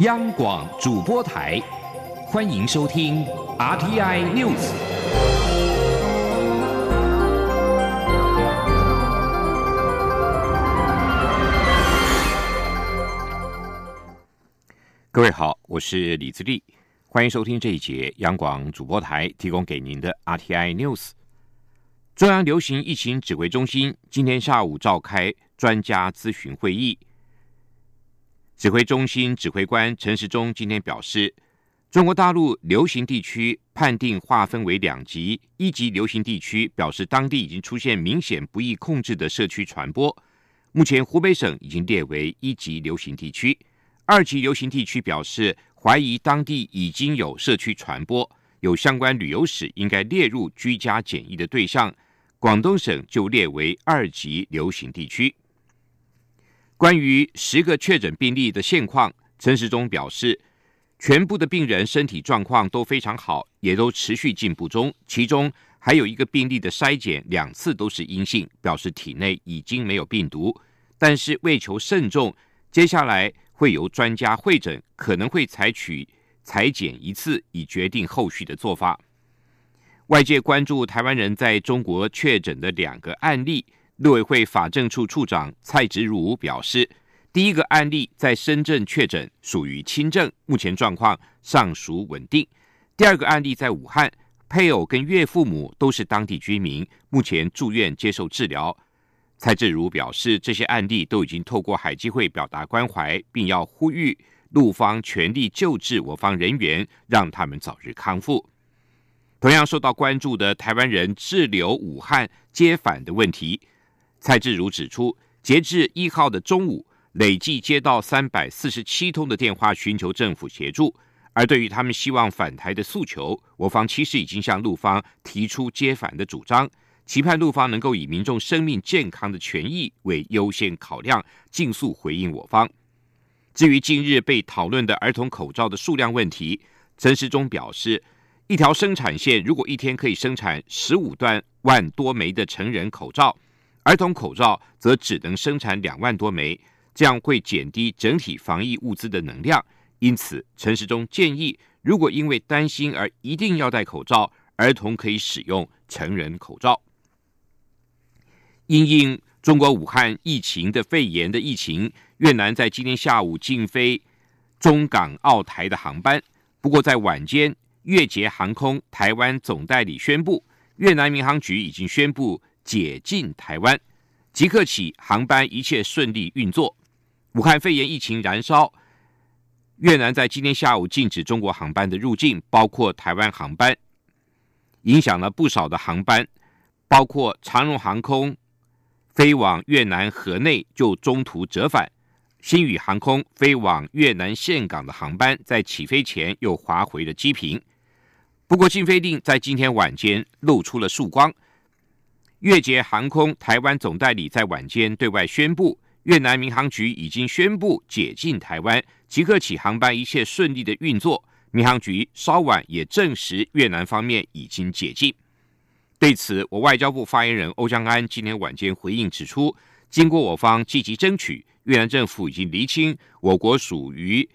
央广主播台，欢迎收听 RTI News。各位好，我是李自立，欢迎收听这一节央广主播台提供给您的 RTI News。中央流行疫情指挥中心今天下午召开专家咨询会议。指挥中心指挥官陈时中今天表示，中国大陆流行地区判定划分为两级，一级流行地区表示当地已经出现明显不易控制的社区传播，目前湖北省已经列为一级流行地区；二级流行地区表示怀疑当地已经有社区传播，有相关旅游史，应该列入居家检疫的对象。广东省就列为二级流行地区。关于十个确诊病例的现况，陈时中表示，全部的病人身体状况都非常好，也都持续进步中。其中还有一个病例的筛检两次都是阴性，表示体内已经没有病毒。但是为求慎重，接下来会由专家会诊，可能会采取裁剪一次，以决定后续的做法。外界关注台湾人在中国确诊的两个案例。陆委会法政处处长蔡植如表示，第一个案例在深圳确诊，属于轻症，目前状况尚属稳定。第二个案例在武汉，配偶跟岳父母都是当地居民，目前住院接受治疗。蔡志如表示，这些案例都已经透过海基会表达关怀，并要呼吁陆方全力救治我方人员，让他们早日康复。同样受到关注的台湾人滞留武汉接返的问题。蔡志如指出，截至一号的中午，累计接到三百四十七通的电话，寻求政府协助。而对于他们希望返台的诉求，我方其实已经向陆方提出接返的主张，期盼陆方能够以民众生命健康的权益为优先考量，尽速回应我方。至于近日被讨论的儿童口罩的数量问题，陈时中表示，一条生产线如果一天可以生产十五段万多枚的成人口罩。儿童口罩则只能生产两万多枚，这样会减低整体防疫物资的能量。因此，陈时中建议，如果因为担心而一定要戴口罩，儿童可以使用成人口罩。因应中国武汉疫情的肺炎的疫情，越南在今天下午禁飞中港澳台的航班。不过，在晚间，越捷航空台湾总代理宣布，越南民航局已经宣布。解禁台湾，即刻起航班一切顺利运作。武汉肺炎疫情燃烧，越南在今天下午禁止中国航班的入境，包括台湾航班，影响了不少的航班，包括长荣航空飞往越南河内就中途折返，新宇航空飞往越南岘港的航班在起飞前又滑回了机坪。不过禁飞令在今天晚间露出了曙光。越捷航空台湾总代理在晚间对外宣布，越南民航局已经宣布解禁台湾，即刻起航班一切顺利的运作。民航局稍晚也证实越南方面已经解禁。对此，我外交部发言人欧江安今天晚间回应指出，经过我方积极争取，越南政府已经厘清我国属于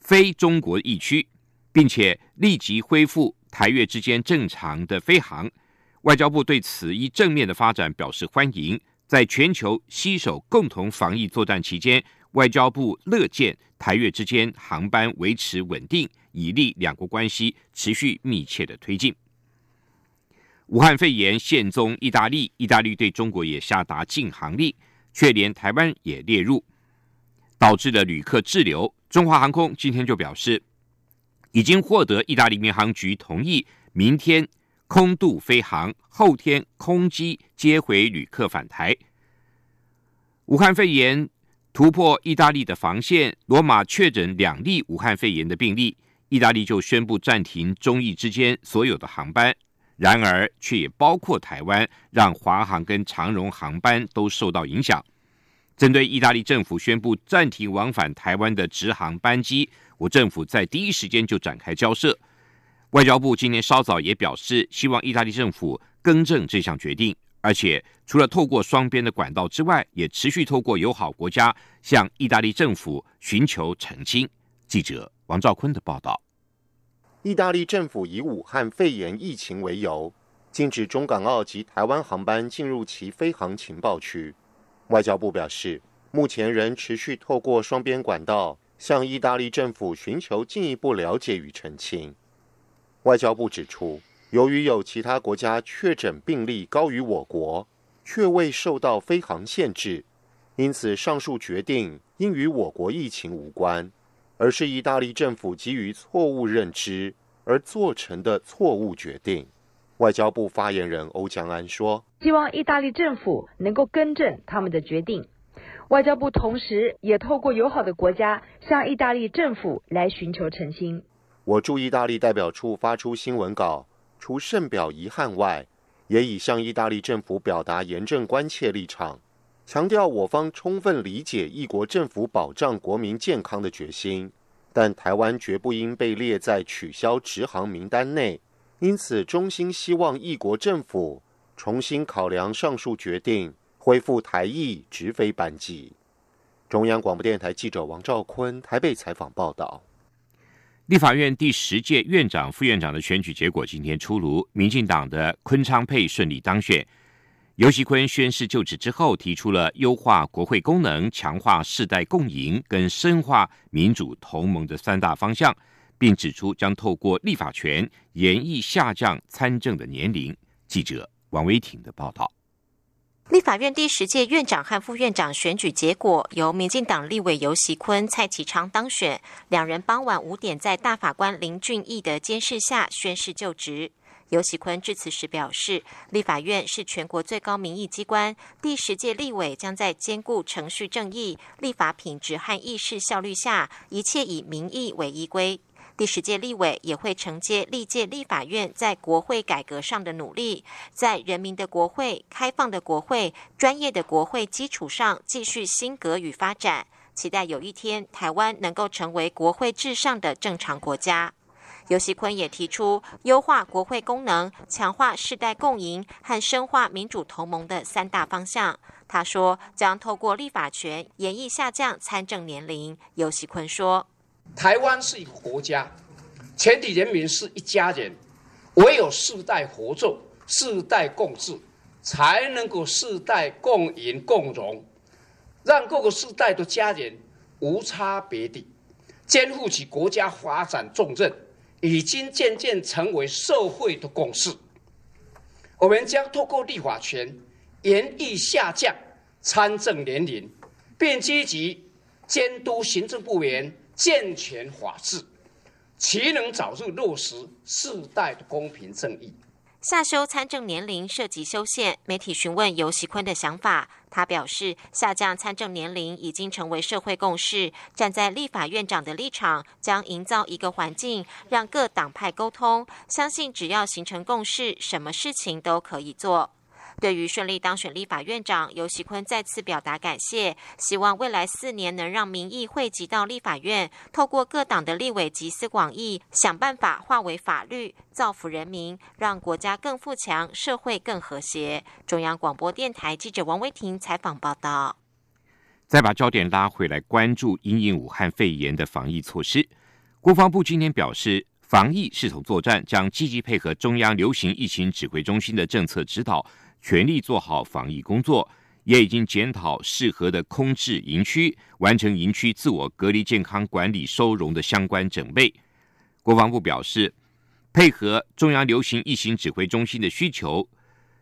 非中国疫区，并且立即恢复台越之间正常的飞航。外交部对此一正面的发展表示欢迎。在全球携手共同防疫作战期间，外交部乐见台越之间航班维持稳定，以利两国关系持续密切的推进。武汉肺炎现踪意大利，意大利对中国也下达禁航令，却连台湾也列入，导致了旅客滞留。中华航空今天就表示，已经获得意大利民航局同意，明天。空渡飞航，后天空机接回旅客返台。武汉肺炎突破意大利的防线，罗马确诊两例武汉肺炎的病例，意大利就宣布暂停中意之间所有的航班。然而，却也包括台湾，让华航跟长荣航班都受到影响。针对意大利政府宣布暂停往返台湾的直航班机，我政府在第一时间就展开交涉。外交部今年稍早也表示，希望意大利政府更正这项决定，而且除了透过双边的管道之外，也持续透过友好国家向意大利政府寻求澄清。记者王兆坤的报道。意大利政府以武汉肺炎疫情为由，禁止中港澳及台湾航班进入其飞航情报区。外交部表示，目前仍持续透过双边管道向意大利政府寻求进一步了解与澄清。外交部指出，由于有其他国家确诊病例高于我国，却未受到飞航限制，因此上述决定应与我国疫情无关。而是意大利政府基于错误认知而做成的错误决定。外交部发言人欧江安说：“希望意大利政府能够更正他们的决定。外交部同时也透过友好的国家向意大利政府来寻求澄清。”我驻意大利代表处发出新闻稿，除甚表遗憾外，也已向意大利政府表达严正关切立场。强调我方充分理解一国政府保障国民健康的决心，但台湾绝不应被列在取消直航名单内。因此，衷心希望一国政府重新考量上述决定，恢复台裔直飞班机。中央广播电台记者王兆坤台北采访报道。立法院第十届院长、副院长的选举结果今天出炉，民进党的昆昌佩顺利当选。尤熙坤宣誓就职之后，提出了优化国会功能、强化世代共赢跟深化民主同盟的三大方向，并指出将透过立法权严议下降参政的年龄。记者王威挺的报道。立法院第十届院长和副院长选举结果由民进党立委尤熙坤、蔡其昌当选，两人傍晚五点在大法官林俊义的监视下宣誓就职。尤喜坤致辞时表示，立法院是全国最高民意机关，第十届立委将在兼顾程序正义、立法品质和议事效率下，一切以民意为依归。第十届立委也会承接历届立法院在国会改革上的努力，在人民的国会、开放的国会、专业的国会基础上继续新格与发展，期待有一天台湾能够成为国会至上的正常国家。尤锡坤也提出优化国会功能、强化世代共赢和深化民主同盟的三大方向。他说，将透过立法权严议下降参政年龄。尤锡坤说：“台湾是一个国家，全体人民是一家人，唯有世代合作、世代共治，才能够世代共赢共荣，让各个世代的家人无差别地肩负起国家发展重任。”已经渐渐成为社会的共识。我们将透过立法权严厉下降参政年龄，并积极监督行政部门健全法治，岂能早日落实世代的公平正义。下修参政年龄涉及修宪，媒体询问尤喜坤的想法，他表示，下降参政年龄已经成为社会共识。站在立法院长的立场，将营造一个环境，让各党派沟通，相信只要形成共识，什么事情都可以做。对于顺利当选立法院长，尤喜坤再次表达感谢，希望未来四年能让民意汇集到立法院，透过各党的立委集思广益，想办法化为法律，造福人民，让国家更富强，社会更和谐。中央广播电台记者王威婷采访报道。再把焦点拉回来，关注因应武汉肺炎的防疫措施。国防部今天表示，防疫系统作战，将积极配合中央流行疫情指挥中心的政策指导。全力做好防疫工作，也已经检讨适合的空置营区，完成营区自我隔离、健康管理、收容的相关准备。国防部表示，配合中央流行疫情指挥中心的需求，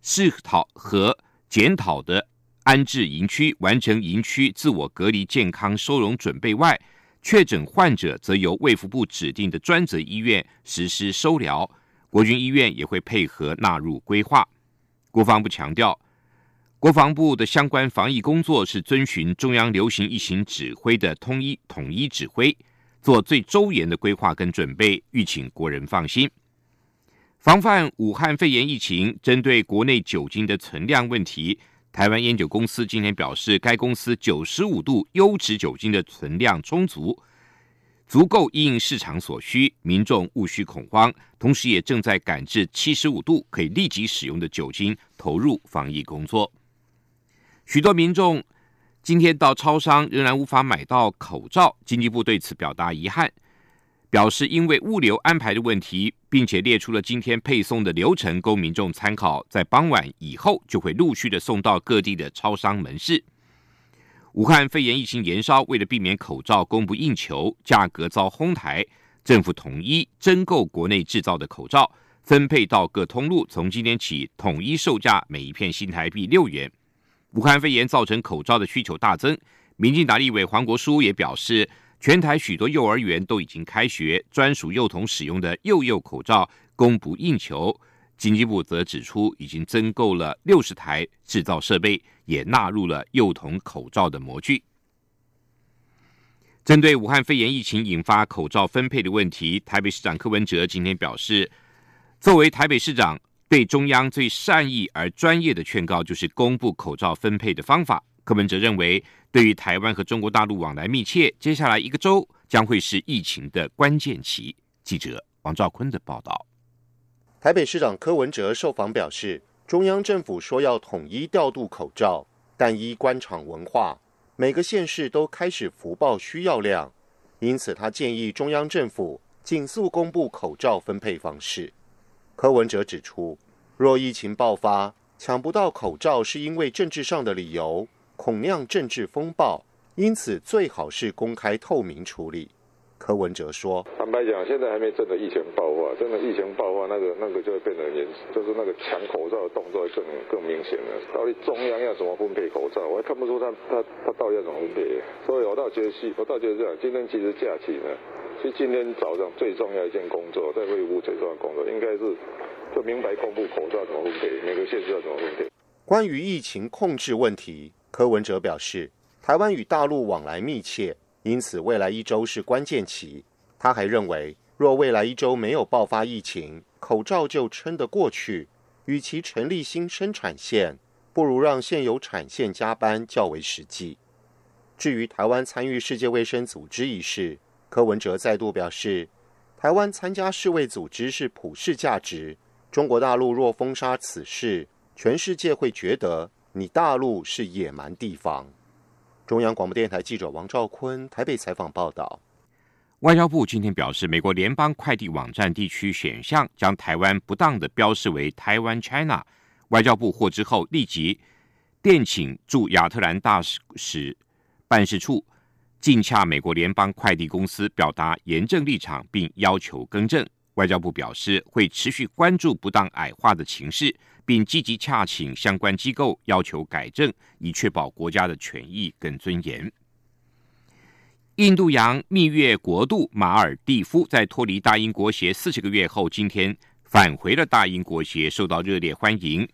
试讨和检讨的安置营区，完成营区自我隔离、健康收容准备外，确诊患者则由卫福部指定的专责医院实施收疗，国军医院也会配合纳入规划。国防部强调，国防部的相关防疫工作是遵循中央流行疫情指挥的统一统一指挥，做最周延的规划跟准备，欲请国人放心。防范武汉肺炎疫情，针对国内酒精的存量问题，台湾烟酒公司今天表示，该公司九十五度优质酒精的存量充足。足够应市场所需，民众勿需恐慌。同时，也正在赶制七十五度可以立即使用的酒精，投入防疫工作。许多民众今天到超商仍然无法买到口罩，经济部对此表达遗憾，表示因为物流安排的问题，并且列出了今天配送的流程供民众参考，在傍晚以后就会陆续的送到各地的超商门市。武汉肺炎疫情延烧，为了避免口罩供不应求、价格遭哄抬，政府统一征购国内制造的口罩，分配到各通路，从今天起统一售价每一片新台币六元。武汉肺炎造成口罩的需求大增，民进党立委黄国书也表示，全台许多幼儿园都已经开学，专属幼童使用的幼幼口罩供不应求。经济部则指出，已经增购了六十台制造设备，也纳入了幼童口罩的模具。针对武汉肺炎疫情引发口罩分配的问题，台北市长柯文哲今天表示，作为台北市长。对中央最善意而专业的劝告，就是公布口罩分配的方法。柯文哲认为，对于台湾和中国大陆往来密切，接下来一个周将会是疫情的关键期。记者王兆坤的报道。台北市长柯文哲受访表示，中央政府说要统一调度口罩，但依官场文化，每个县市都开始福报需要量，因此他建议中央政府尽速公布口罩分配方式。柯文哲指出，若疫情爆发抢不到口罩，是因为政治上的理由，恐酿政治风暴，因此最好是公开透明处理。柯文哲说：“坦白讲，现在还没真的疫情爆发，真的疫情爆发，那个那个就会变得严，就是那个抢口罩的动作更更明显了。到底中央要怎么分配口罩，我还看不出他他他到底要怎么分配。所以我倒觉得是，我倒觉得这样，今天其实假期呢。”是今天早上最重要一件工作，在卫务最重要的工作，应该是就明白公布口罩怎么分配，每个县市要怎么分配。关于疫情控制问题，柯文哲表示，台湾与大陆往来密切，因此未来一周是关键期。他还认为，若未来一周没有爆发疫情，口罩就撑得过去。与其成立新生产线，不如让现有产线加班较为实际。至于台湾参与世界卫生组织一事，柯文哲再度表示，台湾参加世卫组织是普世价值。中国大陆若封杀此事，全世界会觉得你大陆是野蛮地方。中央广播电台记者王兆坤台北采访报道。外交部今天表示，美国联邦快递网站地区选项将台湾不当的标示为台湾 China。外交部获知后，立即电请驻亚特兰大使使办事处。尽洽美国联邦快递公司，表达严正立场，并要求更正。外交部表示会持续关注不当矮化的情势，并积极洽请相关机构要求改正，以确保国家的权益跟尊严。印度洋蜜月国度马尔蒂夫在脱离大英国协四十个月后，今天返回了大英国协，受到热烈欢迎。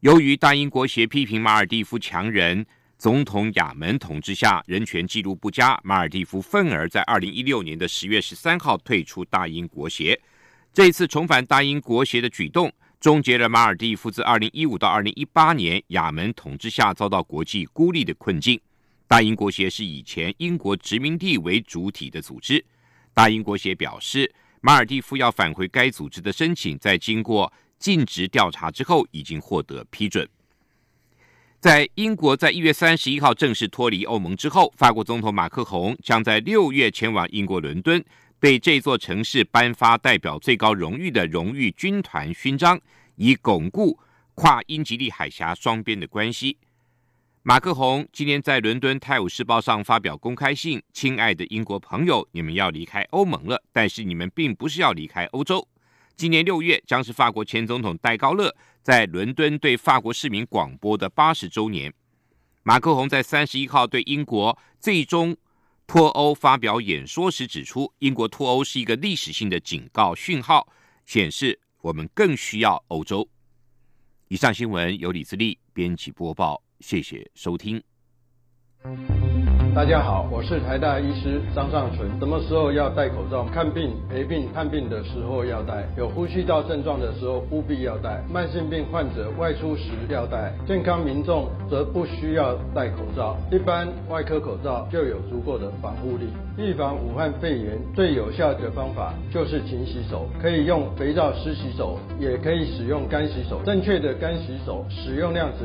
由于大英国协批评马尔蒂夫强人。总统亚门统治下人权记录不佳，马尔蒂夫愤而在二零一六年的十月十三号退出大英国协。这次重返大英国协的举动，终结了马尔蒂夫自二零一五到二零一八年亚门统治下遭到国际孤立的困境。大英国协是以前英国殖民地为主体的组织。大英国协表示，马尔蒂夫要返回该组织的申请，在经过尽职调查之后，已经获得批准。在英国在一月三十一号正式脱离欧盟之后，法国总统马克宏将在六月前往英国伦敦，对这座城市颁发代表最高荣誉的荣誉军团勋章，以巩固跨英吉利海峡双边的关系。马克宏今天在伦敦《泰晤士报》上发表公开信：“亲爱的英国朋友，你们要离开欧盟了，但是你们并不是要离开欧洲。”今年六月将是法国前总统戴高乐在伦敦对法国市民广播的八十周年。马克宏在三十一号对英国最终脱欧发表演说时指出，英国脱欧是一个历史性的警告讯号，显示我们更需要欧洲。以上新闻由李自力编辑播报，谢谢收听。大家好，我是台大医师张尚存。什么时候要戴口罩？看病、陪病、看病的时候要戴；有呼吸道症状的时候务必要戴；慢性病患者外出时要戴；健康民众则不需要戴口罩。一般外科口罩就有足够的防护力。预防武汉肺炎最有效的方法就是勤洗手，可以用肥皂湿洗手，也可以使用干洗手。正确的干洗手使用量只。